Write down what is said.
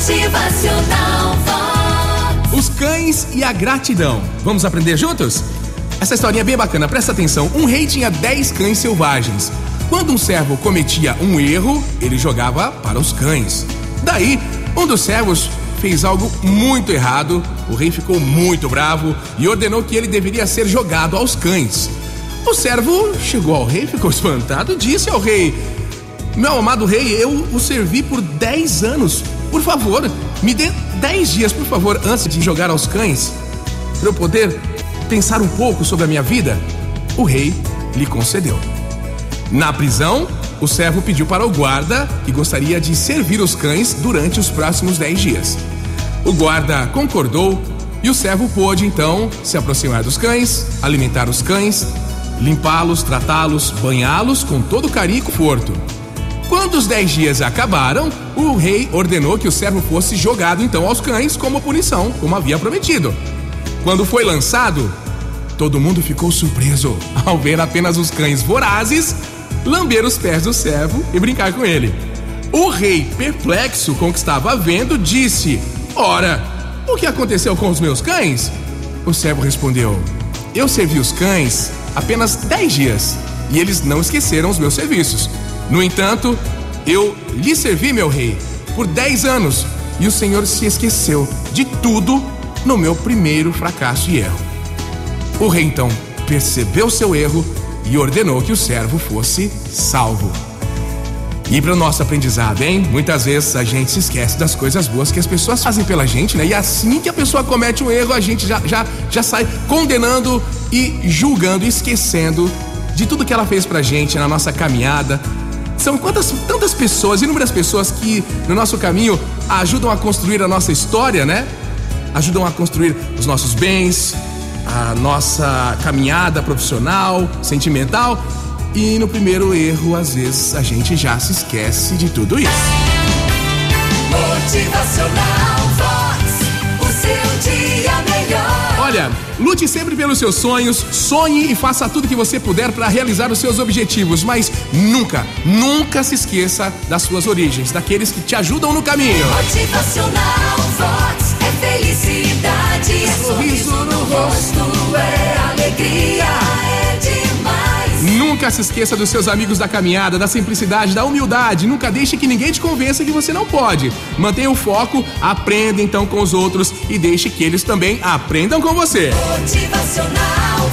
Motivacional. Os cães e a gratidão. Vamos aprender juntos? Essa historinha é bem bacana, presta atenção. Um rei tinha 10 cães selvagens. Quando um servo cometia um erro, ele jogava para os cães. Daí, um dos servos fez algo muito errado. O rei ficou muito bravo e ordenou que ele deveria ser jogado aos cães. O servo chegou ao rei, ficou espantado e disse ao rei: Meu amado rei, eu o servi por 10 anos. Por favor, me dê 10 dias, por favor, antes de jogar aos cães, para eu poder pensar um pouco sobre a minha vida. O rei lhe concedeu. Na prisão, o servo pediu para o guarda que gostaria de servir os cães durante os próximos 10 dias. O guarda concordou e o servo pôde então se aproximar dos cães, alimentar os cães, limpá-los, tratá-los, banhá-los com todo carinho e conforto. Quando os 10 dias acabaram, o rei ordenou que o servo fosse jogado então aos cães como punição, como havia prometido. Quando foi lançado, todo mundo ficou surpreso ao ver apenas os cães vorazes lamber os pés do servo e brincar com ele. O rei, perplexo com o que estava vendo, disse: Ora, o que aconteceu com os meus cães? O servo respondeu: Eu servi os cães apenas 10 dias e eles não esqueceram os meus serviços. No entanto, eu lhe servi, meu rei, por 10 anos e o senhor se esqueceu de tudo no meu primeiro fracasso e erro. O rei então percebeu seu erro e ordenou que o servo fosse salvo. E para o nosso aprendizado, hein? Muitas vezes a gente se esquece das coisas boas que as pessoas fazem pela gente, né? E assim que a pessoa comete um erro, a gente já, já, já sai condenando e julgando, esquecendo de tudo que ela fez pra gente na nossa caminhada. São quantas tantas pessoas, inúmeras pessoas que no nosso caminho ajudam a construir a nossa história, né? Ajudam a construir os nossos bens, a nossa caminhada profissional, sentimental. E no primeiro erro, às vezes, a gente já se esquece de tudo isso. Motivacional lute sempre pelos seus sonhos, sonhe e faça tudo que você puder para realizar os seus objetivos, mas nunca, nunca se esqueça das suas origens, daqueles que te ajudam no caminho. Motivacional Nunca se esqueça dos seus amigos da caminhada, da simplicidade, da humildade. Nunca deixe que ninguém te convença que você não pode. Mantenha o foco, aprenda então com os outros e deixe que eles também aprendam com você. Motivacional